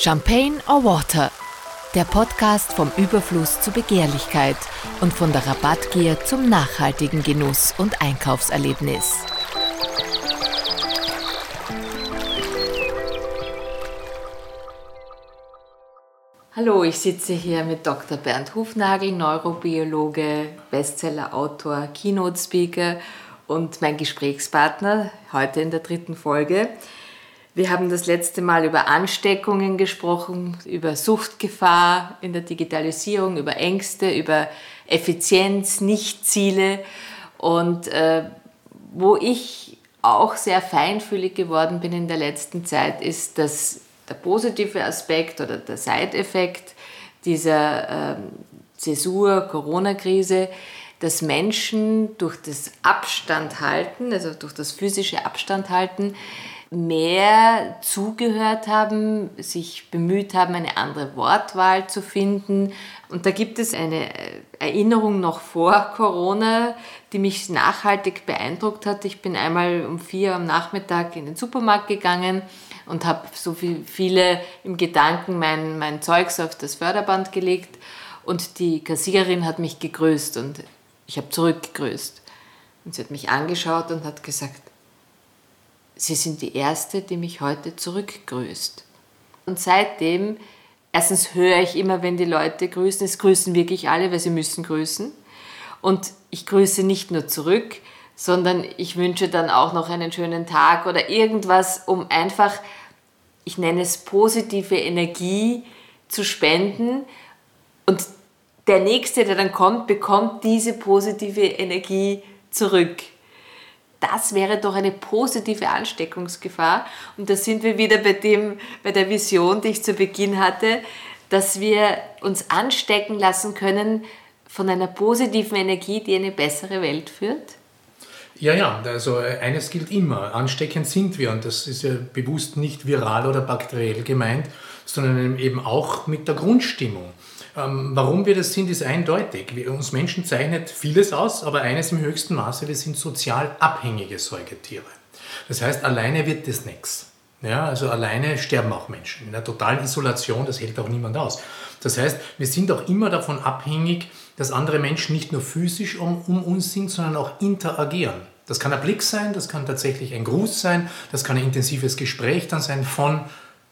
Champagne or Water? Der Podcast vom Überfluss zur Begehrlichkeit und von der Rabattgier zum nachhaltigen Genuss und Einkaufserlebnis. Hallo, ich sitze hier mit Dr. Bernd Hufnagel, Neurobiologe, Bestsellerautor, Keynote-Speaker und mein Gesprächspartner heute in der dritten Folge. Wir haben das letzte Mal über Ansteckungen gesprochen, über Suchtgefahr in der Digitalisierung, über Ängste, über Effizienz, Nichtziele. Und äh, wo ich auch sehr feinfühlig geworden bin in der letzten Zeit, ist, dass der positive Aspekt oder der Side-Effekt dieser äh, Zäsur, Corona-Krise, dass Menschen durch das Abstandhalten, also durch das physische Abstandhalten, mehr zugehört haben, sich bemüht haben, eine andere Wortwahl zu finden. Und da gibt es eine Erinnerung noch vor Corona, die mich nachhaltig beeindruckt hat. Ich bin einmal um vier am Nachmittag in den Supermarkt gegangen und habe so viel, viele im Gedanken mein, mein Zeugs auf das Förderband gelegt und die Kassiererin hat mich gegrüßt und ich habe zurückgegrüßt. Und sie hat mich angeschaut und hat gesagt, Sie sind die Erste, die mich heute zurückgrüßt. Und seitdem, erstens höre ich immer, wenn die Leute grüßen, es grüßen wirklich alle, weil sie müssen grüßen. Und ich grüße nicht nur zurück, sondern ich wünsche dann auch noch einen schönen Tag oder irgendwas, um einfach, ich nenne es positive Energie zu spenden. Und der Nächste, der dann kommt, bekommt diese positive Energie zurück das wäre doch eine positive Ansteckungsgefahr. Und da sind wir wieder bei, dem, bei der Vision, die ich zu Beginn hatte, dass wir uns anstecken lassen können von einer positiven Energie, die eine bessere Welt führt? Ja, ja, also eines gilt immer, ansteckend sind wir und das ist ja bewusst nicht viral oder bakteriell gemeint, sondern eben auch mit der Grundstimmung. Ähm, warum wir das sind, ist eindeutig. Wir, uns Menschen zeichnet vieles aus, aber eines im höchsten Maße, wir sind sozial abhängige Säugetiere. Das heißt, alleine wird das nichts. Ja, also alleine sterben auch Menschen. In der totalen Isolation, das hält auch niemand aus. Das heißt, wir sind auch immer davon abhängig, dass andere Menschen nicht nur physisch um, um uns sind, sondern auch interagieren. Das kann ein Blick sein, das kann tatsächlich ein Gruß sein, das kann ein intensives Gespräch dann sein von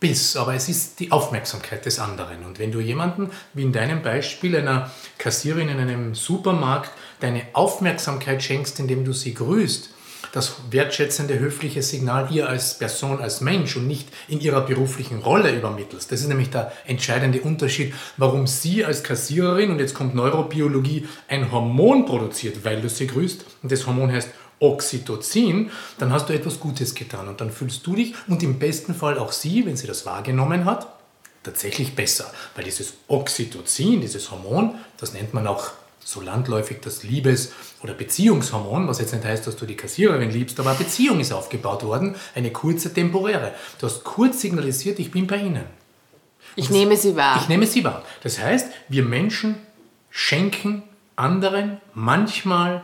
bis, aber es ist die Aufmerksamkeit des anderen. Und wenn du jemanden, wie in deinem Beispiel einer Kassierin in einem Supermarkt, deine Aufmerksamkeit schenkst, indem du sie grüßt, das wertschätzende, höfliche Signal ihr als Person, als Mensch und nicht in ihrer beruflichen Rolle übermittelst. Das ist nämlich der entscheidende Unterschied, warum sie als Kassiererin, und jetzt kommt Neurobiologie, ein Hormon produziert, weil du sie grüßt. Und das Hormon heißt Oxytocin, dann hast du etwas Gutes getan und dann fühlst du dich und im besten Fall auch sie, wenn sie das wahrgenommen hat, tatsächlich besser. Weil dieses Oxytocin, dieses Hormon, das nennt man auch so landläufig das Liebes- oder Beziehungshormon, was jetzt nicht heißt, dass du die Kassiererin liebst, aber eine Beziehung ist aufgebaut worden, eine kurze temporäre. Du hast kurz signalisiert, ich bin bei Ihnen. Ich nehme sie wahr. Ich nehme sie wahr. Das heißt, wir Menschen schenken anderen manchmal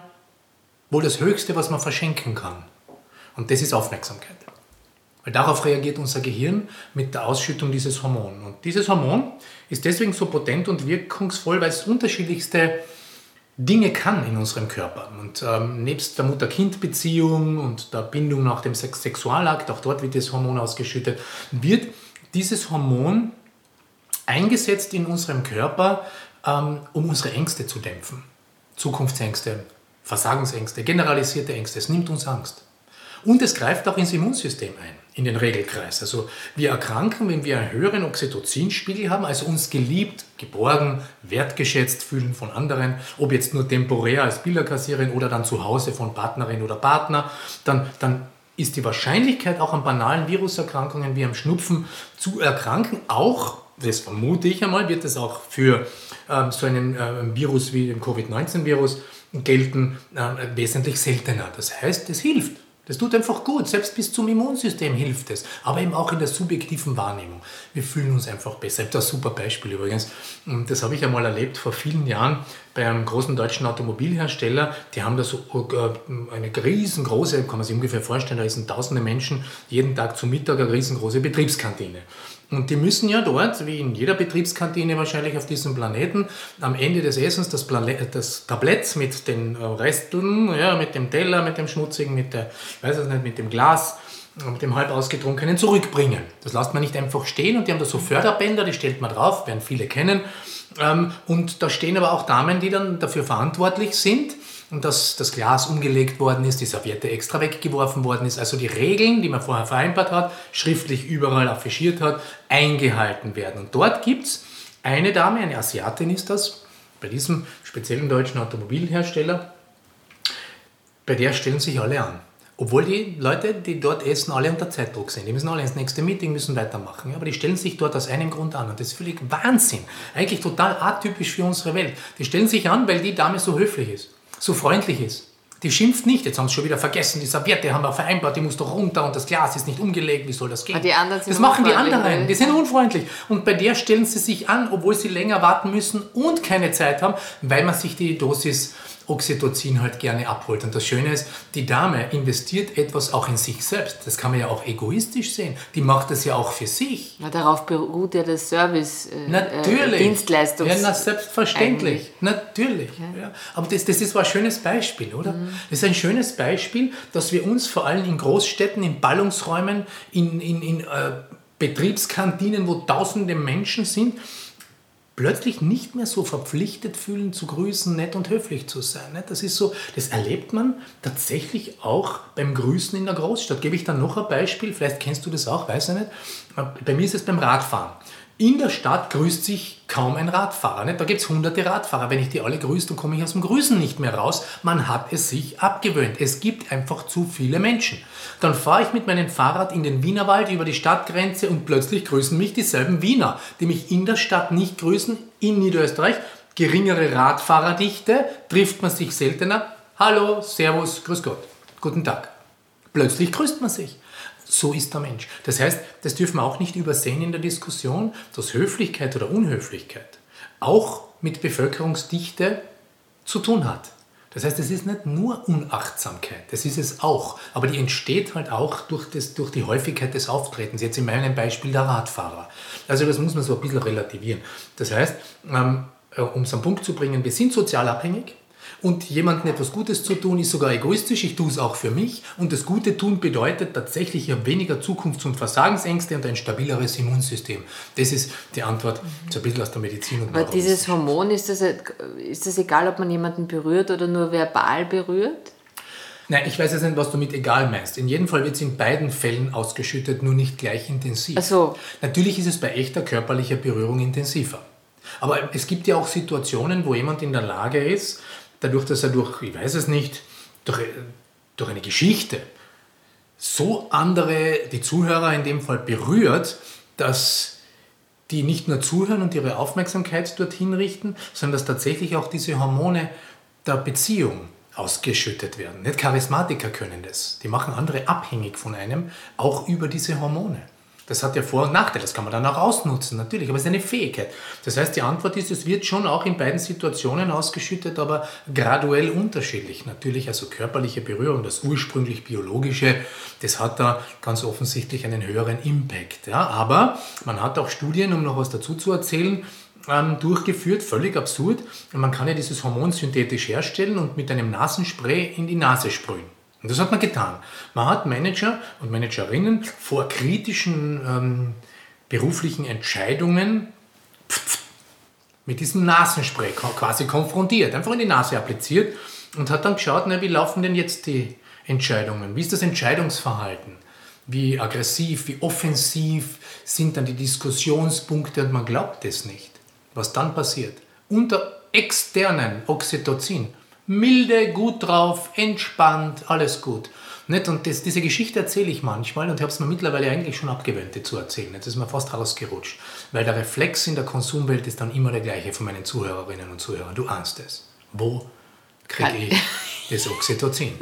wohl das Höchste, was man verschenken kann. Und das ist Aufmerksamkeit. Weil darauf reagiert unser Gehirn mit der Ausschüttung dieses Hormons. Und dieses Hormon ist deswegen so potent und wirkungsvoll, weil es unterschiedlichste Dinge kann in unserem Körper. Und ähm, nebst der Mutter-Kind-Beziehung und der Bindung nach dem Sex Sexualakt, auch dort wird das Hormon ausgeschüttet, wird dieses Hormon eingesetzt in unserem Körper, ähm, um unsere Ängste zu dämpfen. Zukunftsängste, Versagensängste, generalisierte Ängste. Es nimmt uns Angst. Und es greift auch ins Immunsystem ein, in den Regelkreis. Also wir erkranken, wenn wir einen höheren Oxytocinspiegel haben, also uns geliebt, geborgen, wertgeschätzt fühlen von anderen, ob jetzt nur temporär als Bilderkassierin oder dann zu Hause von Partnerin oder Partner, dann, dann ist die Wahrscheinlichkeit auch an banalen Viruserkrankungen wie am Schnupfen zu erkranken auch, das vermute ich einmal, wird es auch für äh, so einen äh, Virus wie den Covid-19-Virus gelten äh, wesentlich seltener. Das heißt, es hilft. Das tut einfach gut. Selbst bis zum Immunsystem hilft es. Aber eben auch in der subjektiven Wahrnehmung. Wir fühlen uns einfach besser. Ich habe da ein super Beispiel übrigens. Das habe ich einmal erlebt vor vielen Jahren. Bei einem großen deutschen Automobilhersteller, die haben da so äh, eine riesengroße, kann man sich ungefähr vorstellen, da sind tausende Menschen jeden Tag zu Mittag eine riesengroße Betriebskantine. Und die müssen ja dort, wie in jeder Betriebskantine wahrscheinlich auf diesem Planeten, am Ende des Essens das, das Tablett mit den äh, Resteln, ja, mit dem Teller, mit dem Schmutzigen, mit der, weiß ich nicht, mit dem Glas, mit dem halb ausgetrunkenen zurückbringen. Das lässt man nicht einfach stehen und die haben da so Förderbänder, die stellt man drauf, werden viele kennen. Ähm, und da stehen aber auch Damen, die dann dafür verantwortlich sind dass das Glas umgelegt worden ist, die Serviette extra weggeworfen worden ist. Also die Regeln, die man vorher vereinbart hat, schriftlich überall affichiert hat, eingehalten werden. Und dort gibt es eine Dame, eine Asiatin ist das, bei diesem speziellen deutschen Automobilhersteller, bei der stellen sich alle an. Obwohl die Leute, die dort essen, alle unter Zeitdruck sind. Die müssen alle ins nächste Meeting, müssen weitermachen. Aber die stellen sich dort aus einem Grund an. Und das ist völlig Wahnsinn. Eigentlich total atypisch für unsere Welt. Die stellen sich an, weil die Dame so höflich ist so freundlich ist. Die schimpft nicht, jetzt haben sie schon wieder vergessen, die Serviette haben wir vereinbart, die muss doch runter und das Glas ist nicht umgelegt, wie soll das gehen? die anderen sind das machen die anderen, die sind unfreundlich. Und bei der stellen sie sich an, obwohl sie länger warten müssen und keine Zeit haben, weil man sich die Dosis Oxytocin halt gerne abholt. Und das Schöne ist, die Dame investiert etwas auch in sich selbst. Das kann man ja auch egoistisch sehen. Die macht das ja auch für sich. Na, darauf beruht ja das Service äh, Natürlich. Äh, Dienstleistung. Ja, na, selbstverständlich. Eigentlich. Natürlich. Ja. Ja. Aber das, das ist ein schönes Beispiel, oder? Mhm. Das ist ein schönes Beispiel, dass wir uns vor allem in Großstädten, in Ballungsräumen, in, in, in äh, Betriebskantinen, wo tausende Menschen sind, plötzlich nicht mehr so verpflichtet fühlen, zu grüßen, nett und höflich zu sein. Das ist so, das erlebt man tatsächlich auch beim Grüßen in der Großstadt. Gebe ich dann noch ein Beispiel, vielleicht kennst du das auch, weiß ich nicht. Bei mir ist es beim Radfahren. In der Stadt grüßt sich kaum ein Radfahrer. Nicht? Da gibt es hunderte Radfahrer. Wenn ich die alle grüße, dann komme ich aus dem Grüßen nicht mehr raus. Man hat es sich abgewöhnt. Es gibt einfach zu viele Menschen. Dann fahre ich mit meinem Fahrrad in den Wienerwald über die Stadtgrenze und plötzlich grüßen mich dieselben Wiener, die mich in der Stadt nicht grüßen, in Niederösterreich. Geringere Radfahrerdichte, trifft man sich seltener. Hallo, Servus, Grüß Gott, guten Tag. Plötzlich grüßt man sich. So ist der Mensch. Das heißt, das dürfen wir auch nicht übersehen in der Diskussion, dass Höflichkeit oder Unhöflichkeit auch mit Bevölkerungsdichte zu tun hat. Das heißt, es ist nicht nur Unachtsamkeit, das ist es auch. Aber die entsteht halt auch durch, das, durch die Häufigkeit des Auftretens. Jetzt in meinem Beispiel der Radfahrer. Also das muss man so ein bisschen relativieren. Das heißt, ähm, äh, um es am Punkt zu bringen, wir sind sozial abhängig. Und jemandem etwas Gutes zu tun, ist sogar egoistisch. Ich tue es auch für mich. Und das Gute tun bedeutet tatsächlich ja weniger Zukunfts- und Versagensängste und ein stabileres Immunsystem. Das ist die Antwort so ein bisschen aus der Medizin. Und Aber dieses Hormon, ist das, ist das egal, ob man jemanden berührt oder nur verbal berührt? Nein, ich weiß jetzt nicht, was du mit egal meinst. In jedem Fall wird es in beiden Fällen ausgeschüttet, nur nicht gleich intensiv. Ach so. Natürlich ist es bei echter körperlicher Berührung intensiver. Aber es gibt ja auch Situationen, wo jemand in der Lage ist, dadurch, dass er durch, ich weiß es nicht, durch, durch eine Geschichte so andere, die Zuhörer in dem Fall berührt, dass die nicht nur zuhören und ihre Aufmerksamkeit dorthin richten, sondern dass tatsächlich auch diese Hormone der Beziehung ausgeschüttet werden. Nicht Charismatiker können das. Die machen andere abhängig von einem, auch über diese Hormone. Das hat ja Vor- und Nachteile, das kann man dann auch ausnutzen, natürlich, aber es ist eine Fähigkeit. Das heißt, die Antwort ist, es wird schon auch in beiden Situationen ausgeschüttet, aber graduell unterschiedlich. Natürlich, also körperliche Berührung, das ursprünglich biologische, das hat da ganz offensichtlich einen höheren Impact. Ja? Aber man hat auch Studien, um noch was dazu zu erzählen, ähm, durchgeführt, völlig absurd. Man kann ja dieses Hormon synthetisch herstellen und mit einem Nasenspray in die Nase sprühen. Und das hat man getan. Man hat Manager und Managerinnen vor kritischen ähm, beruflichen Entscheidungen mit diesem Nasenspray quasi konfrontiert, einfach in die Nase appliziert und hat dann geschaut, na, wie laufen denn jetzt die Entscheidungen? Wie ist das Entscheidungsverhalten? Wie aggressiv, wie offensiv sind dann die Diskussionspunkte und man glaubt es nicht, was dann passiert. Unter externen Oxytocin milde, gut drauf, entspannt, alles gut. Nicht? Und das, diese Geschichte erzähle ich manchmal und habe es mir mittlerweile eigentlich schon abgewöhnt, die zu erzählen. Jetzt ist mir fast rausgerutscht. Weil der Reflex in der Konsumwelt ist dann immer der gleiche von meinen Zuhörerinnen und Zuhörern. Du ahnst es. Wo kriege ich das Oxytocin?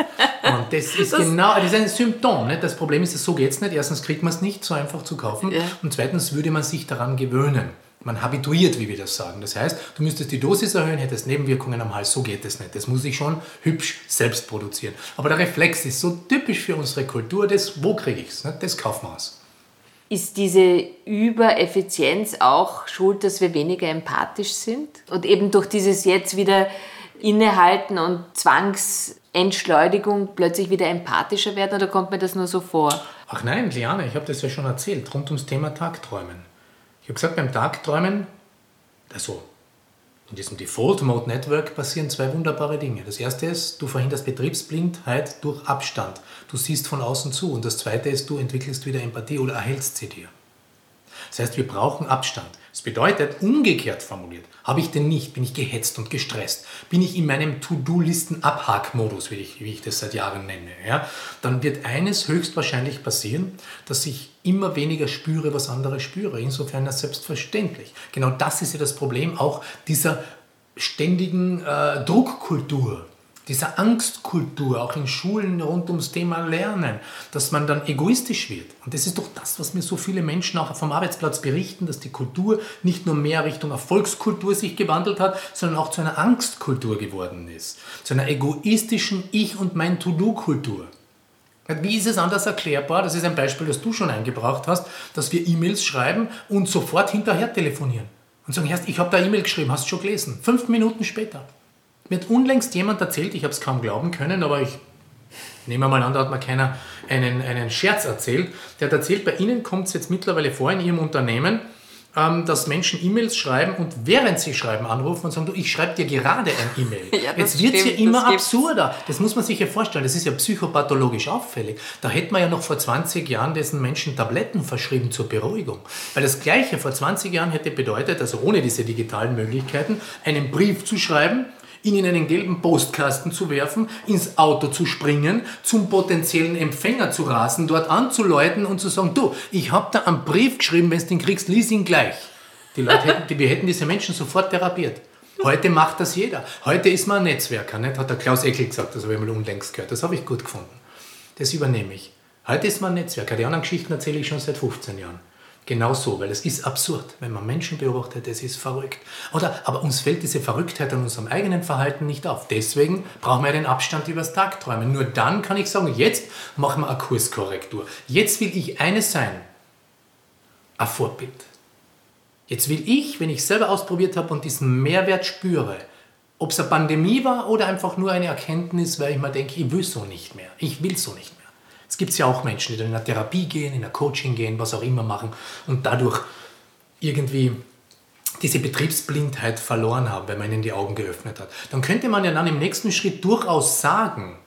Und das ist das genau, das ist ein Symptom. Nicht? Das Problem ist, so geht es nicht. Erstens kriegt man es nicht so einfach zu kaufen. Ja. Und zweitens würde man sich daran gewöhnen. Man habituiert, wie wir das sagen. Das heißt, du müsstest die Dosis erhöhen, hättest Nebenwirkungen am Hals. So geht es nicht. Das muss ich schon hübsch selbst produzieren. Aber der Reflex ist so typisch für unsere Kultur. Das, wo kriege ich es? Das kaufen wir aus. Ist diese Übereffizienz auch schuld, dass wir weniger empathisch sind? Und eben durch dieses jetzt wieder Innehalten und Zwangsentschleunigung plötzlich wieder empathischer werden oder kommt mir das nur so vor? Ach nein, Liane, ich habe das ja schon erzählt, rund ums Thema Tagträumen. Habe gesagt, beim Tagträumen, also in diesem Default Mode Network passieren zwei wunderbare Dinge. Das erste ist, du verhinderst Betriebsblindheit durch Abstand. Du siehst von außen zu. Und das zweite ist, du entwickelst wieder Empathie oder erhältst sie dir. Das heißt, wir brauchen Abstand. Das bedeutet, umgekehrt formuliert, habe ich denn nicht, bin ich gehetzt und gestresst, bin ich in meinem To-Do-Listen-Abhakmodus, wie ich, wie ich das seit Jahren nenne, ja, dann wird eines höchstwahrscheinlich passieren, dass ich immer weniger spüre, was andere spüre. Insofern ist selbstverständlich. Genau das ist ja das Problem auch dieser ständigen äh, Druckkultur dieser Angstkultur, auch in Schulen rund ums Thema Lernen, dass man dann egoistisch wird. Und das ist doch das, was mir so viele Menschen auch vom Arbeitsplatz berichten, dass die Kultur nicht nur mehr Richtung Erfolgskultur sich gewandelt hat, sondern auch zu einer Angstkultur geworden ist. Zu einer egoistischen Ich- und mein To-Do-Kultur. Wie ist es anders erklärbar? Das ist ein Beispiel, das du schon eingebracht hast, dass wir E-Mails schreiben und sofort hinterher telefonieren. Und sagen, ich habe da E-Mail geschrieben, hast du schon gelesen? Fünf Minuten später. Mir hat unlängst jemand erzählt, ich habe es kaum glauben können, aber ich nehme mal an, da hat mir keiner einen, einen Scherz erzählt. Der hat erzählt, bei Ihnen kommt es jetzt mittlerweile vor in Ihrem Unternehmen, ähm, dass Menschen E-Mails schreiben und während sie schreiben anrufen und sagen, du, ich schreibe dir gerade ein E-Mail. ja, Jetzt wird es ja immer das absurder. Das muss man sich ja vorstellen. Das ist ja psychopathologisch auffällig. Da hätte man ja noch vor 20 Jahren diesen Menschen Tabletten verschrieben zur Beruhigung. Weil das Gleiche vor 20 Jahren hätte bedeutet, also ohne diese digitalen Möglichkeiten, einen Brief zu schreiben, ihn in einen gelben Postkasten zu werfen, ins Auto zu springen, zum potenziellen Empfänger zu rasen, dort anzuläuten und zu sagen, du, ich habe da einen Brief geschrieben, wenn du den kriegst, lies ihn gleich. Die Leute hätten, die, wir hätten diese Menschen sofort therapiert. Heute macht das jeder. Heute ist man ein Netzwerker, nicht? hat der Klaus Eckel gesagt, das habe ich mal unlängst gehört. Das habe ich gut gefunden. Das übernehme ich. Heute ist man ein Netzwerker. Die anderen Geschichten erzähle ich schon seit 15 Jahren. Genau so, weil es ist absurd, wenn man Menschen beobachtet, es ist verrückt. Oder, aber uns fällt diese Verrücktheit an unserem eigenen Verhalten nicht auf. Deswegen brauchen wir den Abstand übers Tagträumen. Nur dann kann ich sagen, jetzt machen wir eine Kurskorrektur. Jetzt will ich eines sein, ein Vorbild. Jetzt will ich, wenn ich selber ausprobiert habe und diesen Mehrwert spüre, ob es eine Pandemie war oder einfach nur eine Erkenntnis, weil ich mir denke, ich will so nicht mehr, ich will so nicht mehr. Es gibt ja auch Menschen, die dann in eine Therapie gehen, in eine Coaching gehen, was auch immer machen und dadurch irgendwie diese Betriebsblindheit verloren haben, wenn man ihnen die Augen geöffnet hat. Dann könnte man ja dann im nächsten Schritt durchaus sagen,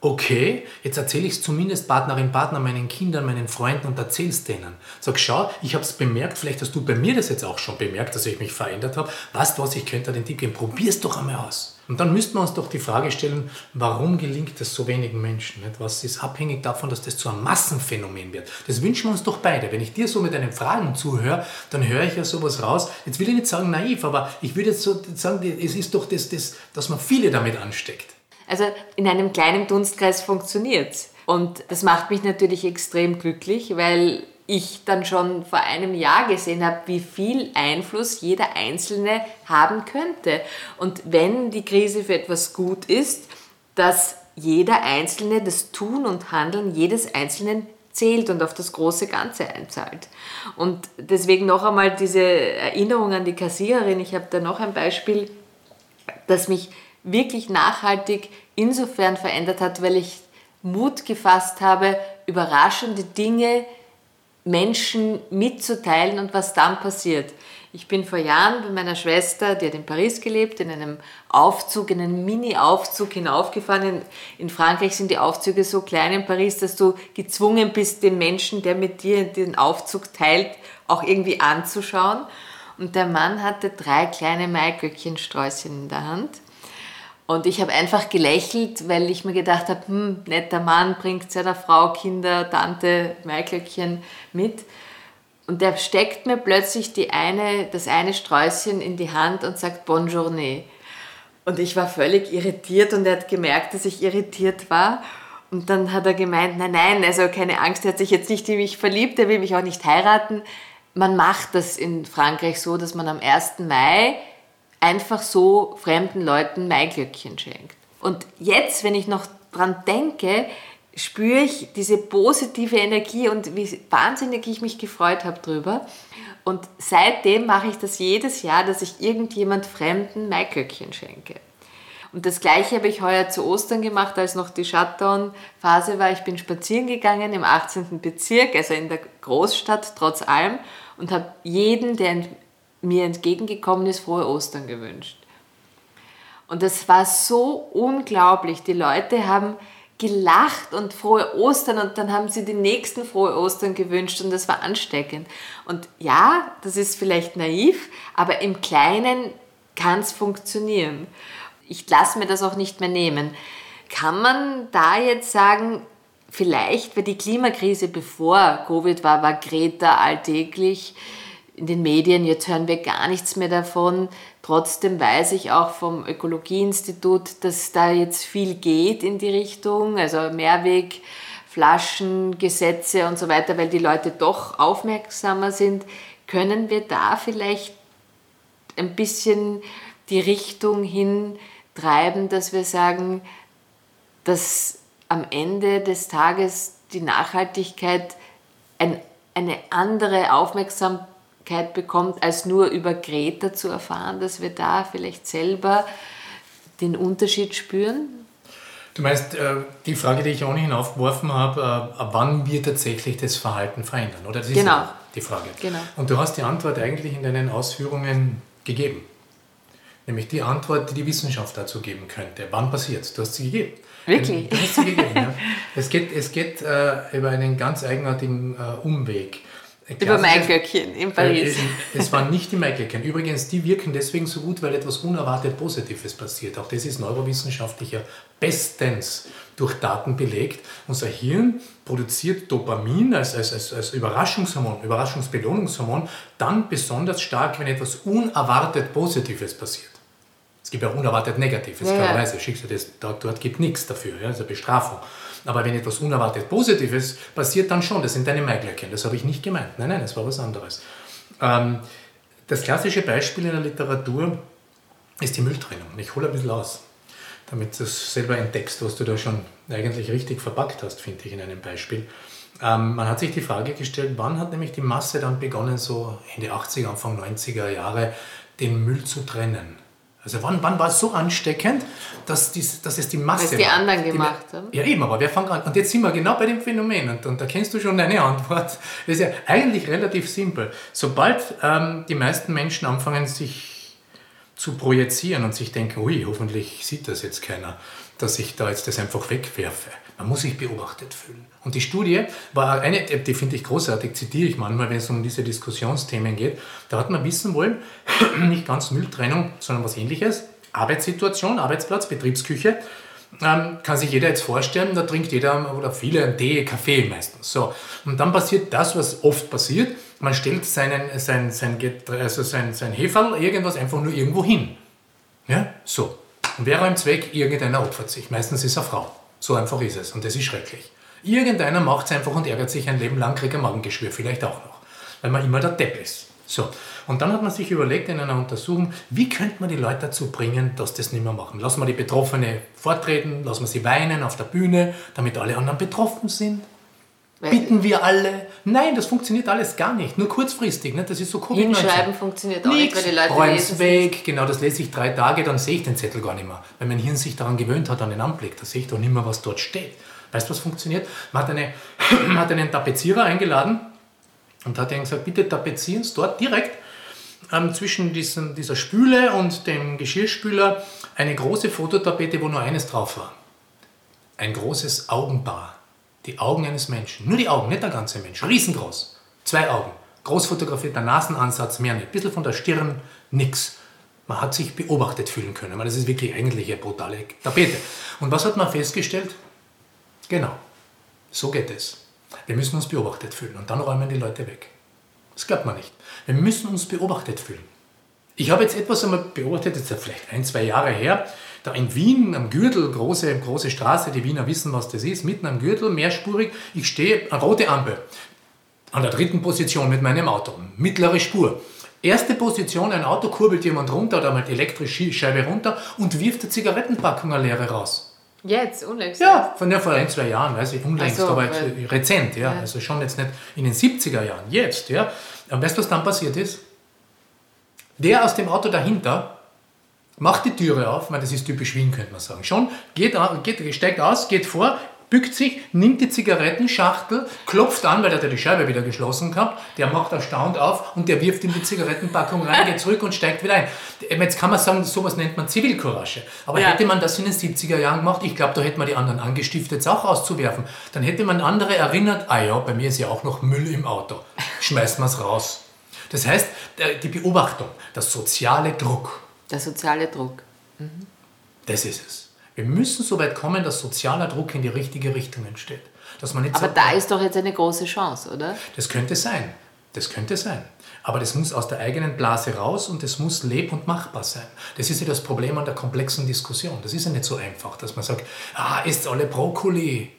okay, jetzt erzähle ich es zumindest Partnerin, Partner, meinen Kindern, meinen Freunden und erzähle es denen. Sag, schau, ich habe es bemerkt, vielleicht hast du bei mir das jetzt auch schon bemerkt, dass ich mich verändert habe. Weißt du was, ich könnte dir den Tipp geben, probier es doch einmal aus. Und dann müssten wir uns doch die Frage stellen, warum gelingt es so wenigen Menschen? Nicht? Was ist abhängig davon, dass das zu einem Massenphänomen wird? Das wünschen wir uns doch beide. Wenn ich dir so mit deinen Fragen zuhöre, dann höre ich ja sowas raus. Jetzt will ich nicht sagen naiv, aber ich würde jetzt so sagen, es ist doch das, das dass man viele damit ansteckt. Also in einem kleinen Dunstkreis funktioniert es. Und das macht mich natürlich extrem glücklich, weil ich dann schon vor einem Jahr gesehen habe, wie viel Einfluss jeder Einzelne haben könnte. Und wenn die Krise für etwas gut ist, dass jeder Einzelne, das Tun und Handeln jedes Einzelnen zählt und auf das große Ganze einzahlt. Und deswegen noch einmal diese Erinnerung an die Kassiererin. Ich habe da noch ein Beispiel, das mich wirklich nachhaltig insofern verändert hat, weil ich Mut gefasst habe, überraschende Dinge Menschen mitzuteilen und was dann passiert. Ich bin vor Jahren bei meiner Schwester, die hat in Paris gelebt, in einem Aufzug, in einem Mini-Aufzug hinaufgefahren. In, Frankreich sind die Aufzüge so klein in Paris, dass du gezwungen bist, den Menschen, der mit dir den Aufzug teilt, auch irgendwie anzuschauen. Und der Mann hatte drei kleine Maiglöckchensträußchen in der Hand. Und ich habe einfach gelächelt, weil ich mir gedacht habe, hm, netter Mann bringt seiner Frau, Kinder, Tante, Maiklöckchen mit. Und der steckt mir plötzlich die eine, das eine Sträußchen in die Hand und sagt Bonjourné. Und ich war völlig irritiert und er hat gemerkt, dass ich irritiert war. Und dann hat er gemeint, nein, nein, also keine Angst, er hat sich jetzt nicht in mich verliebt, er will mich auch nicht heiraten. man macht das in Frankreich so, dass man am 1. Mai einfach so fremden Leuten Maiglöckchen schenkt. Und jetzt, wenn ich noch dran denke, spüre ich diese positive Energie und wie wahnsinnig ich mich gefreut habe drüber. Und seitdem mache ich das jedes Jahr, dass ich irgendjemand Fremden Maiglöckchen schenke. Und das Gleiche habe ich heuer zu Ostern gemacht, als noch die Shutdown-Phase war. Ich bin spazieren gegangen im 18. Bezirk, also in der Großstadt, trotz allem, und habe jeden, der mir entgegengekommen ist, frohe Ostern gewünscht. Und das war so unglaublich. Die Leute haben gelacht und frohe Ostern und dann haben sie die nächsten frohe Ostern gewünscht und das war ansteckend. Und ja, das ist vielleicht naiv, aber im Kleinen kann es funktionieren. Ich lasse mir das auch nicht mehr nehmen. Kann man da jetzt sagen, vielleicht, weil die Klimakrise bevor Covid war, war Greta alltäglich in den Medien, jetzt hören wir gar nichts mehr davon. Trotzdem weiß ich auch vom Ökologieinstitut, dass da jetzt viel geht in die Richtung, also Mehrweg, Flaschen, Gesetze und so weiter, weil die Leute doch aufmerksamer sind. Können wir da vielleicht ein bisschen die Richtung hintreiben, dass wir sagen, dass am Ende des Tages die Nachhaltigkeit ein, eine andere Aufmerksamkeit bekommt, als nur über Greta zu erfahren, dass wir da vielleicht selber den Unterschied spüren? Du meinst, äh, die Frage, die ich ohnehin aufgeworfen habe, äh, wann wir tatsächlich das Verhalten verändern, oder? Das ist genau. ja die Frage. Genau. Und du hast die Antwort eigentlich in deinen Ausführungen gegeben. Nämlich die Antwort, die die Wissenschaft dazu geben könnte. Wann passiert es? Du hast sie gegeben. Wirklich? Du hast sie gegeben, ja. Es geht, es geht äh, über einen ganz eigenartigen äh, Umweg. Über Maiglöckchen in Paris. Äh, es waren nicht die Maiglöckchen. Übrigens, die wirken deswegen so gut, weil etwas unerwartet Positives passiert. Auch das ist neurowissenschaftlicher bestens durch Daten belegt. Unser Hirn produziert Dopamin als, als, als, als Überraschungshormon, Überraschungsbelohnungshormon, dann besonders stark, wenn etwas unerwartet Positives passiert. Es gibt ja unerwartet Negatives, ja, klarerweise. Schickst du das, dort, dort gibt nichts dafür, ja, also Bestrafung. Aber wenn etwas unerwartet Positives passiert, dann schon. Das sind deine Maiglöckchen. Das habe ich nicht gemeint. Nein, nein, das war was anderes. Ähm, das klassische Beispiel in der Literatur ist die Mülltrennung. Ich hole ein bisschen aus, damit du es selber entdeckst, was du da schon eigentlich richtig verpackt hast, finde ich in einem Beispiel. Ähm, man hat sich die Frage gestellt, wann hat nämlich die Masse dann begonnen, so Ende 80er, Anfang 90er Jahre, den Müll zu trennen? Also wann, wann war es so ansteckend, dass, dies, dass es die Masse Was die war? anderen gemacht die, haben. Ja eben, aber wer fängt an? Und jetzt sind wir genau bei dem Phänomen und, und da kennst du schon deine Antwort. Das ist ja eigentlich relativ simpel. Sobald ähm, die meisten Menschen anfangen, sich zu projizieren und sich denken, ui, hoffentlich sieht das jetzt keiner, dass ich da jetzt das einfach wegwerfe. Man muss sich beobachtet fühlen. Und die Studie war eine, die finde ich großartig, zitiere ich manchmal, wenn es um diese Diskussionsthemen geht. Da hat man wissen wollen, nicht ganz Mülltrennung, sondern was ähnliches. Arbeitssituation, Arbeitsplatz, Betriebsküche. Ähm, kann sich jeder jetzt vorstellen, da trinkt jeder oder viele einen Tee, Kaffee meistens. So. Und dann passiert das, was oft passiert. Man stellt seinen, sein, sein, also sein, sein Heferl, irgendwas einfach nur irgendwo hin. Ja? So. Und wer räumt weg? Irgendeiner opfert sich. Meistens ist eine Frau. So einfach ist es und das ist schrecklich. Irgendeiner macht es einfach und ärgert sich ein Leben lang, kriegt ein Magengeschwür vielleicht auch noch, weil man immer der Depp ist. So. Und dann hat man sich überlegt in einer Untersuchung, wie könnte man die Leute dazu bringen, dass das nicht mehr machen. Lassen wir die Betroffene vortreten, lassen wir sie weinen auf der Bühne, damit alle anderen betroffen sind. Bitten wir alle. Nein, das funktioniert alles gar nicht. Nur kurzfristig. Ne? Das ist so covid Hinschreiben funktioniert auch Nix. nicht, weil die Leute Räum's weg. Genau, das lese ich drei Tage, dann sehe ich den Zettel gar nicht mehr. Weil mein Hirn sich daran gewöhnt hat, an den Anblick. Da sehe ich doch nicht mehr, was dort steht. Weißt du, was funktioniert? Man hat, eine, man hat einen Tapezierer eingeladen und hat ihm gesagt, bitte tapezieren Sie dort direkt ähm, zwischen diesen, dieser Spüle und dem Geschirrspüler eine große Fototapete, wo nur eines drauf war. Ein großes Augenpaar. Die Augen eines Menschen. Nur die Augen, nicht der ganze Mensch. Riesengroß. Zwei Augen. Groß fotografiert, der Nasenansatz mehr nicht. Bisschen von der Stirn, nix. Man hat sich beobachtet fühlen können, weil das ist wirklich eigentlich eine brutale Tapete. Und was hat man festgestellt? Genau, so geht es. Wir müssen uns beobachtet fühlen und dann räumen die Leute weg. Das glaubt man nicht. Wir müssen uns beobachtet fühlen. Ich habe jetzt etwas einmal beobachtet, jetzt vielleicht ein, zwei Jahre her, da in Wien am Gürtel, große, große Straße, die Wiener wissen, was das ist, mitten am Gürtel, mehrspurig, ich stehe, eine rote Ampel. An der dritten Position mit meinem Auto. Mittlere Spur. Erste Position, ein Auto kurbelt jemand runter oder mal elektrische Scheibe runter und wirft eine Zigarettenpackung eine leere raus. Jetzt, unlängst? Ja, von der vor ein, zwei Jahren, weiß ich, unlängst, so, aber weil- rezent, ja. Ja. Also schon jetzt nicht in den 70er Jahren, jetzt, ja. Und weißt du, was dann passiert ist? Der aus dem Auto dahinter macht die Türe auf, meine, das ist typisch Wien, könnte man sagen. Schon, geht, geht, steigt aus, geht vor, bückt sich, nimmt die Zigarettenschachtel, klopft an, weil er hat ja die Scheibe wieder geschlossen gehabt, der macht erstaunt auf und der wirft in die Zigarettenpackung rein, geht zurück und steigt wieder ein. Jetzt kann man sagen, sowas nennt man Zivilcourage. Aber Ja. hätte man das in den 70er Jahren gemacht, ich glaube, da hätte man die anderen angestiftet, es auch auszuwerfen. Dann hätte man andere erinnert, ah ja, bei mir ist ja auch noch Müll im Auto. Schmeißt man es raus. Das heißt, äh, die Beobachtung, der soziale Druck, Der soziale Druck. das ist es. Wir müssen so weit kommen, dass sozialer Druck in die richtige Richtung entsteht. Dass man nicht Aber sagt, da ist doch jetzt eine große Chance, oder? das könnte sein. Das könnte sein. Aber das muss aus der eigenen Blase raus und das muss leb- und machbar sein. Das ist ja das Problem an der komplexen Diskussion. Das ist ja nicht so einfach, dass man sagt, ah, isst alle Brokkoli,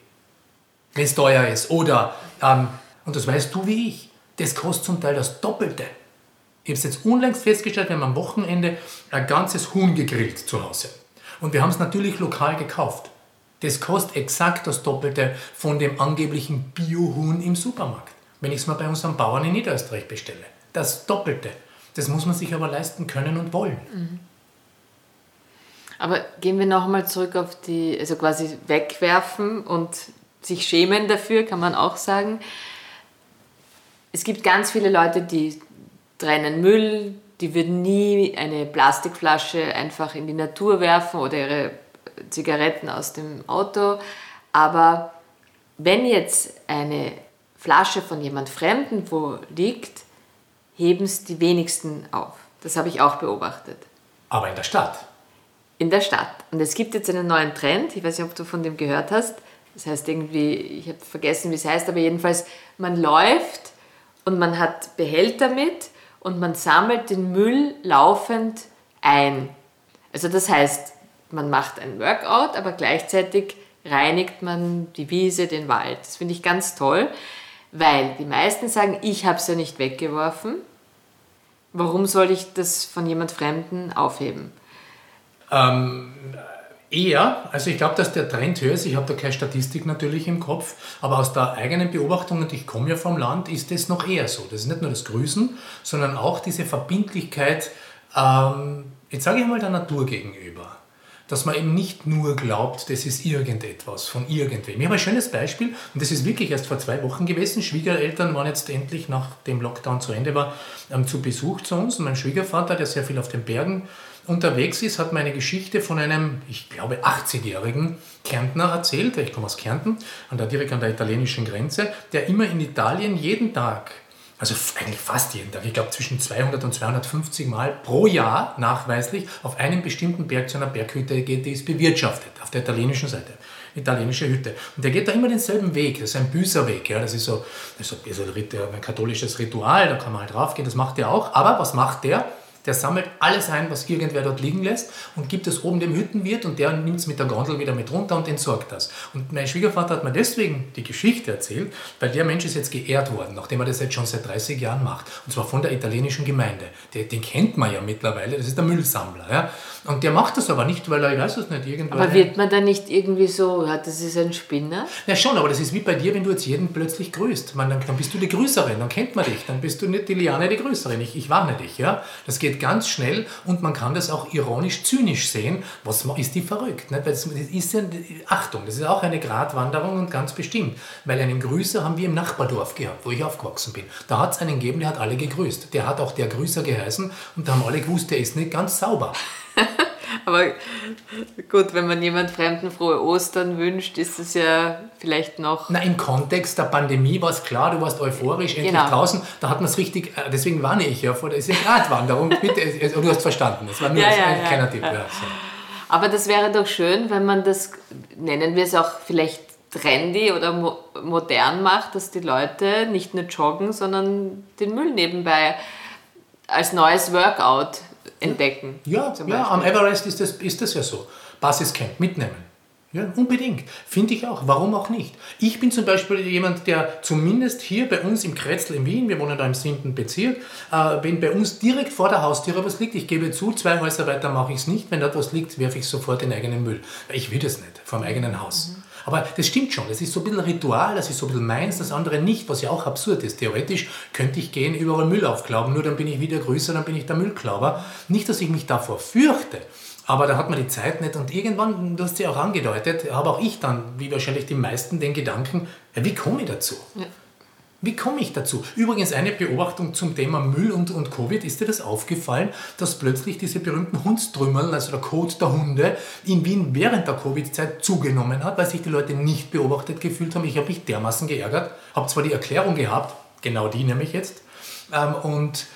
wenn es teuer ist. Oder, ähm, und das weißt du wie ich, das kostet zum Teil das Doppelte. Ich habe es jetzt unlängst festgestellt, wir haben am Wochenende ein ganzes Huhn gegrillt zu Hause. Und wir haben es natürlich lokal gekauft. Das kostet exakt das Doppelte von dem angeblichen Biohuhn im Supermarkt. Wenn ich es mal bei unserem Bauern in Niederösterreich bestelle. Das Doppelte. Das muss man sich aber leisten können und wollen. Aber gehen wir nochmal zurück auf die, also quasi wegwerfen und sich schämen dafür, kann man auch sagen. Es gibt ganz viele Leute, die trennen Müll, die würden nie eine Plastikflasche einfach in die Natur werfen oder ihre Zigaretten aus dem Auto. Aber wenn jetzt eine Flasche von jemand Fremden wo liegt, heben es die wenigsten auf. Das habe ich auch beobachtet Aber in der Stadt. in der Stadt. Und es gibt jetzt einen neuen Trend, ich weiß nicht, ob du von dem gehört hast. Das heißt irgendwie, ich habe vergessen, wie es heißt, aber jedenfalls, man läuft und man hat Behälter mit und man sammelt den Müll laufend ein. Also das heißt, man macht ein Workout, aber gleichzeitig reinigt man die Wiese, den Wald. Das finde ich ganz toll, weil die meisten sagen, ich habe es ja nicht weggeworfen. Warum soll ich das von jemand Fremden aufheben? Eher, also ich glaube, dass der Trend höher ist. Ich habe da keine Statistik natürlich im Kopf, aber aus der eigenen Beobachtung, und ich komme ja vom Land, ist es noch eher so. Das ist nicht nur das Grüßen, sondern auch diese Verbindlichkeit, ähm, jetzt sage ich mal der Natur gegenüber. Dass man eben nicht nur glaubt, das ist irgendetwas von irgendwem. Ich habe ein schönes Beispiel, und das ist wirklich erst vor zwei Wochen gewesen. Schwiegereltern waren jetzt endlich, nachdem Lockdown zu Ende war, ähm, zu Besuch zu uns. Und mein Schwiegervater, der sehr viel auf den Bergen unterwegs ist, hat mir eine Geschichte von einem, ich glaube, 80-jährigen Kärntner erzählt. Ich komme aus Kärnten, an der, direkt an der italienischen Grenze, der immer in Italien jeden Tag, also eigentlich fast jeden Tag, ich glaube zwischen 200 und 250 Mal pro Jahr nachweislich auf einen bestimmten Berg zu einer Berghütte geht, die ist bewirtschaftet, auf der italienischen Seite. Italienische Hütte. Und der geht da immer denselben Weg. Das ist ein Büßerweg. Ja. Das ist so, das ist so ein, ein katholisches Ritual, da kann man halt raufgehen, das macht er auch. Aber was macht der? Der sammelt alles ein, was irgendwer dort liegen lässt und gibt es oben dem Hüttenwirt und der nimmt es mit der Gondel wieder mit runter und entsorgt das. Und mein Schwiegervater hat mir deswegen die Geschichte erzählt, weil der Mensch ist jetzt geehrt worden, nachdem er das jetzt schon seit 30 Jahren macht. Und zwar von der italienischen Gemeinde. Den, den kennt man ja mittlerweile, das ist der Müllsammler. Ja? Und der macht das aber nicht, weil er, ich weiß es nicht, irgendwann... Aber wird man da nicht irgendwie so, ja, das ist ein Spinner? Ja, schon, aber das ist wie bei dir, wenn du jetzt jeden plötzlich grüßt. Man, dann, dann bist du die Grüßerin, dann kennt man dich. Dann bist du nicht die Liane, die Grüßerin. Ich, ich warne dich. Ja? Das geht ganz schnell und man kann das auch ironisch, zynisch sehen. Was ist die verrückt? Nicht? Das, das ist ja, Achtung, das ist auch eine Gratwanderung und ganz bestimmt. Weil einen Grüßer haben wir im Nachbardorf gehabt, wo ich aufgewachsen bin. Da hat es einen gegeben, der hat alle gegrüßt. Der hat auch der Grüßer geheißen und da haben alle gewusst, der ist nicht ganz sauber. Aber gut, wenn man jemand Fremden frohe Ostern wünscht, ist es ja vielleicht noch. Na, im Kontext der Pandemie war es klar, du warst euphorisch, endlich Genau. draußen, da hat man es richtig, äh, deswegen warne ich ja vor, das ist eine Gratwanderung, bitte, es- du hast verstanden, das war nur Ja, ein ja, ja. kleiner Tipp. Ja. Aber das wäre doch schön, wenn man das, nennen wir es auch vielleicht trendy oder mo modern macht, dass die Leute nicht nur joggen, sondern den Müll nebenbei als neues Workout entdecken. Ja, ja am Everest ist das, ist das ja so. Basiscamp mitnehmen. Ja, unbedingt. Finde ich auch. Warum auch nicht? Ich bin zum Beispiel jemand, der zumindest hier bei uns im Kretzel in Wien, wir wohnen da im 7. Bezirk, äh, wenn bei uns direkt vor der Haustüre was liegt, ich gebe zu, zwei Häuser weiter mache ich es nicht. Wenn dort was liegt, werfe ich sofort in eigenen Müll. Ich will das nicht, vom eigenen Haus. Mhm. Aber das stimmt schon, das ist so ein bisschen Ritual, das ist so ein bisschen meins, das andere nicht, was ja auch absurd ist. Theoretisch könnte ich gehen, überall Müll aufklauben, nur dann bin ich wieder größer, dann bin ich der Müllklauber. Nicht, dass ich mich davor fürchte, aber da hat man die Zeit nicht und irgendwann, du hast sie auch angedeutet, habe auch ich dann, wie wahrscheinlich die meisten, den Gedanken, wie komme ich dazu? Ja. Wie komme ich dazu? Übrigens eine Beobachtung zum Thema Müll und, und Covid. Ist dir das aufgefallen, dass plötzlich diese berühmten Hundstrümmeln, also der Kot der Hunde, in Wien während der Covid-Zeit zugenommen hat, weil sich die Leute nicht beobachtet gefühlt haben? Ich habe mich dermaßen geärgert, habe zwar die Erklärung gehabt, genau die nämlich jetzt, ähm, und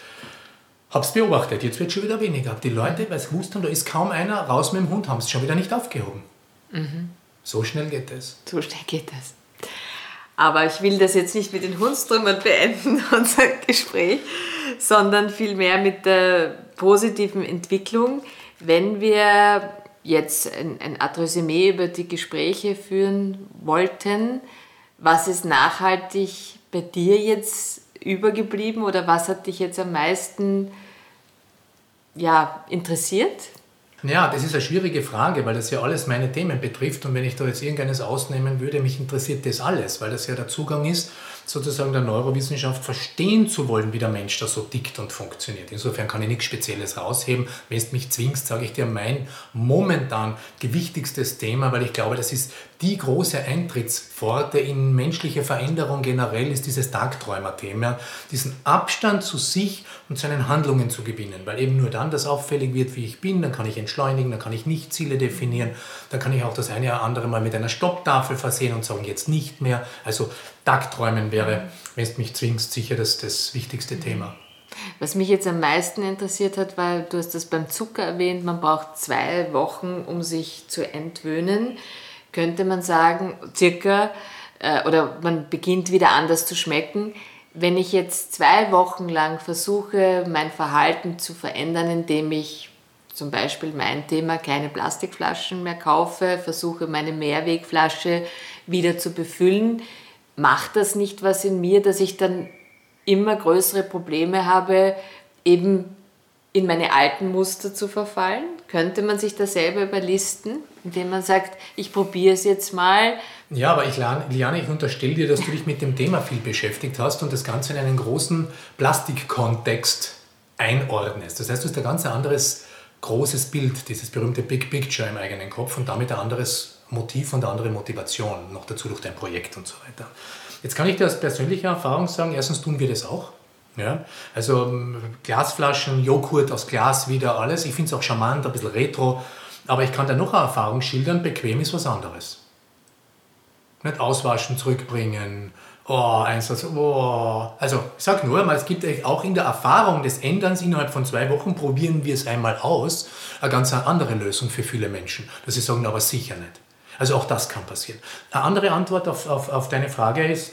habe es beobachtet, jetzt wird schon wieder weniger. Die Leute, weil sie gewusst haben, da ist kaum einer, raus mit dem Hund, haben es schon wieder nicht aufgehoben. Mhm. So schnell geht es. So schnell geht es. Aber ich will das jetzt nicht mit den Hundstrümmern beenden, unser Gespräch, sondern vielmehr mit der positiven Entwicklung. Wenn wir jetzt ein, ein Resümee über die Gespräche führen wollten, was ist nachhaltig bei dir jetzt übergeblieben oder was hat dich jetzt am meisten ja, interessiert? Ja, das ist eine schwierige Frage, weil das ja alles meine Themen betrifft. Und wenn ich da jetzt irgendeines ausnehmen würde, mich interessiert das alles, weil das ja der Zugang ist sozusagen der Neurowissenschaft verstehen zu wollen, wie der Mensch da so tickt und funktioniert. Insofern kann ich nichts Spezielles rausheben. Wenn du mich zwingst, sage ich dir mein momentan gewichtigstes Thema, weil ich glaube, das ist die große Eintrittspforte in menschliche Veränderung generell, ist dieses Tagträumer-Thema, diesen Abstand zu sich und seinen Handlungen zu gewinnen, weil eben nur dann das auffällig wird, wie ich bin, dann kann ich entschleunigen, dann kann ich nicht Ziele definieren, dann kann ich auch das eine oder andere mal mit einer Stopptafel versehen und sagen, jetzt nicht mehr. Also Tagträumen wäre, wenn du mich zwingst, sicher das, das wichtigste Thema. Was mich jetzt am meisten interessiert hat, weil du hast das beim Zucker erwähnt, man braucht zwei Wochen, um sich zu entwöhnen. Könnte man sagen, circa, äh, oder man beginnt wieder anders zu schmecken. Wenn ich jetzt zwei Wochen lang versuche, mein Verhalten zu verändern, indem ich zum Beispiel mein Thema keine Plastikflaschen mehr kaufe, versuche meine Mehrwegflasche wieder zu befüllen, macht das nicht was in mir, dass ich dann immer größere Probleme habe, eben in meine alten Muster zu verfallen? Könnte man sich da selber überlisten, indem man sagt, ich probiere es jetzt mal? Ja, aber ich, Liane, ich unterstelle dir, dass du dich mit dem Thema viel beschäftigt hast und das Ganze in einen großen Plastikkontext einordnest. Das heißt, du hast ein ganz anderes großes Bild, dieses berühmte Big Picture im eigenen Kopf und damit ein anderes Motiv und andere Motivation, noch dazu durch dein Projekt und so weiter. Jetzt kann ich dir aus persönlicher Erfahrung sagen, erstens tun wir das auch. Ja, also ähm, Glasflaschen, Joghurt aus Glas wieder, alles. Ich finde es auch charmant, ein bisschen retro. Aber ich kann dir noch eine Erfahrung schildern, bequem ist was anderes. Nicht auswaschen, zurückbringen, oh, Einsatz, oh. Also ich sage nur, es gibt auch in der Erfahrung des Änderns innerhalb von zwei Wochen, probieren wir es einmal aus, eine ganz andere Lösung für viele Menschen. Dass sie sagen, aber sicher nicht. Also auch das kann passieren. Eine andere Antwort auf, auf, auf deine Frage ist,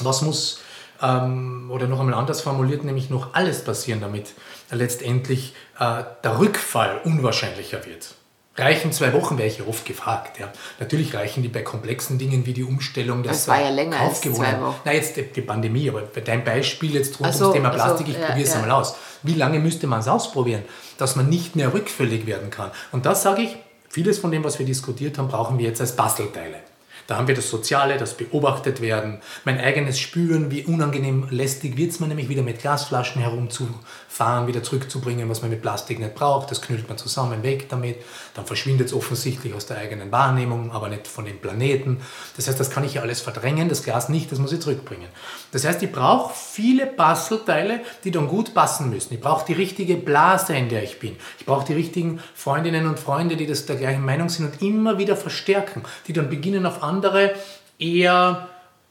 was muss, ähm, oder noch einmal anders formuliert, nämlich noch alles passieren, damit letztendlich äh, der Rückfall unwahrscheinlicher wird. Reichen zwei Wochen, wäre ich oft gefragt. Ja. Natürlich reichen die bei komplexen Dingen wie die Umstellung des Das war ja länger als zwei Wochen. Na, jetzt die, die, Pandemie, aber bei deinem Beispiel jetzt rund so, ums Thema Plastik, ich ja, probiere es ja. einmal aus. Wie lange müsste man es ausprobieren, dass man nicht mehr rückfällig werden kann? Und das sage ich, Vieles von dem, was wir diskutiert haben, brauchen wir jetzt als Bastelteile. Da haben wir das Soziale, das beobachtet werden, mein eigenes Spüren, wie unangenehm lästig wird es mir nämlich wieder mit Glasflaschen herumzufahren, wieder zurückzubringen, was man mit Plastik nicht braucht. Das knüllt man zusammen, weg damit. Dann verschwindet es offensichtlich aus der eigenen Wahrnehmung, aber nicht von dem Planeten. Das heißt, das kann ich ja alles verdrängen, das Glas nicht, das muss ich zurückbringen. Das heißt, ich brauche viele Bastelteile, die dann gut passen müssen. Ich brauche die richtige Blase, in der ich bin. Ich brauche die richtigen Freundinnen und Freunde, die das der gleichen Meinung sind und immer wieder verstärken, die dann beginnen auf andere andere eher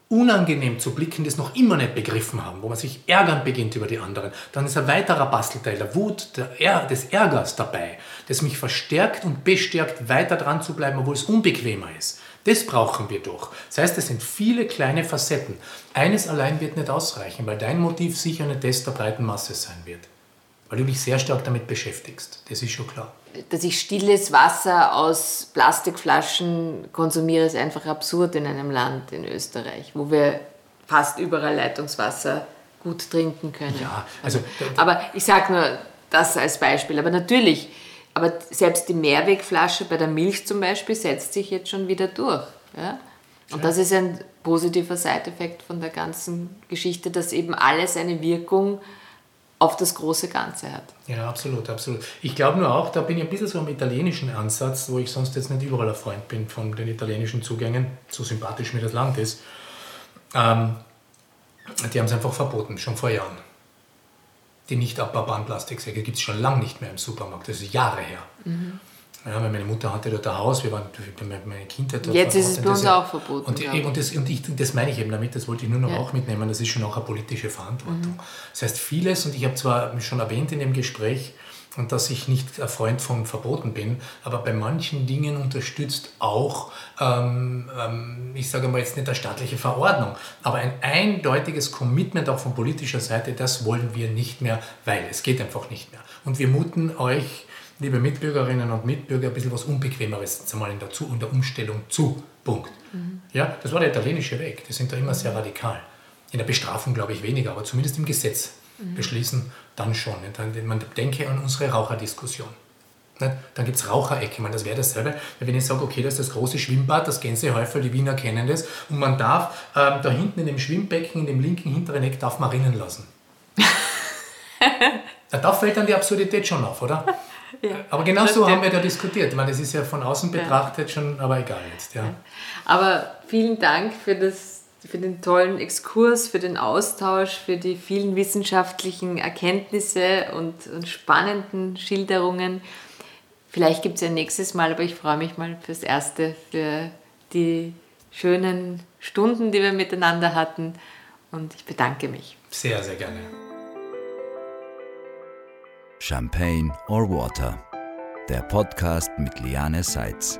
unangenehm zu blicken, das noch immer nicht begriffen haben, wo man sich ärgern beginnt über die anderen. Dann ist ein weiterer Bastelteil der Wut, der, des Ärgers dabei, das mich verstärkt und bestärkt, weiter dran zu bleiben, obwohl es unbequemer ist. Das brauchen wir doch. Das heißt, es sind viele kleine Facetten. Eines allein wird nicht ausreichen, weil dein Motiv sicher nicht das der breiten Masse sein wird. weil du dich sehr stark damit beschäftigst. Das ist schon klar. Dass ich stilles Wasser aus Plastikflaschen konsumiere, ist einfach absurd in einem Land in Österreich, wo wir fast überall Leitungswasser gut trinken können. Ja, also, aber ich sage nur das als Beispiel. Aber natürlich, aber selbst die Mehrwegflasche bei der Milch zum Beispiel setzt sich jetzt schon wieder durch. Ja? Und das ist ein positiver Seiteffekt von der ganzen Geschichte, dass eben alles eine Wirkung auf das große Ganze hat. Ja, absolut, absolut. Ich glaube nur auch, da bin ich ein bisschen so am italienischen Ansatz, wo ich sonst jetzt nicht überall ein Freund bin von den italienischen Zugängen, so sympathisch mir das Land ist. Ähm, die haben es einfach verboten, schon vor Jahren. Die nicht abbaubaren Plastiksäcke gibt es schon lange nicht mehr im Supermarkt, das ist Jahre her. Mhm. Ja, weil meine Mutter hatte dort ein Haus, wir waren meine Kindheit dort. Jetzt ist es bei uns auch verboten. Und, eben, und, das, und ich, das meine ich eben damit, das wollte ich nur noch ja. auch mitnehmen, das ist schon auch eine politische Verantwortung. Mhm. Das heißt, vieles, und ich habe zwar schon erwähnt in dem Gespräch, und dass ich nicht ein Freund von Verboten bin, aber bei manchen Dingen unterstützt auch, ähm, ähm, ich sage mal jetzt nicht eine staatliche Verordnung, aber ein eindeutiges Commitment auch von politischer Seite, das wollen wir nicht mehr, weil es geht einfach nicht mehr. Und wir muten euch liebe Mitbürgerinnen und Mitbürger, ein bisschen was Unbequemeres einmal in der, zu in der Umstellung zu. Punkt. Mhm. Ja, das war der italienische Weg. Die sind da immer sehr radikal. In der Bestrafung glaube ich weniger, aber zumindest im Gesetz mhm. beschließen dann schon. Man denke an unsere Raucherdiskussion. Dann gibt es Raucherecke, das wäre dasselbe, wenn ich sage, okay, das ist das große Schwimmbad, das Gänsehäufel, die Wiener kennen das, und man darf ähm, da hinten in dem Schwimmbecken, in dem linken hinteren Eck, darf man rinnen lassen. da fällt dann die Absurdität schon auf, oder? Ja, aber genau so haben wir da diskutiert. Ich meine, das ist ja von außen betrachtet schon, aber egal jetzt. Ja. Aber vielen Dank für, das, für den tollen Exkurs, für den Austausch, für die vielen wissenschaftlichen Erkenntnisse und, und spannenden Schilderungen. Vielleicht gibt es ja nächstes Mal, aber ich freue mich mal fürs Erste, für die schönen Stunden, die wir miteinander hatten. Und ich bedanke mich. Sehr, sehr gerne. Champagne or Water, der Podcast mit Liane Seitz.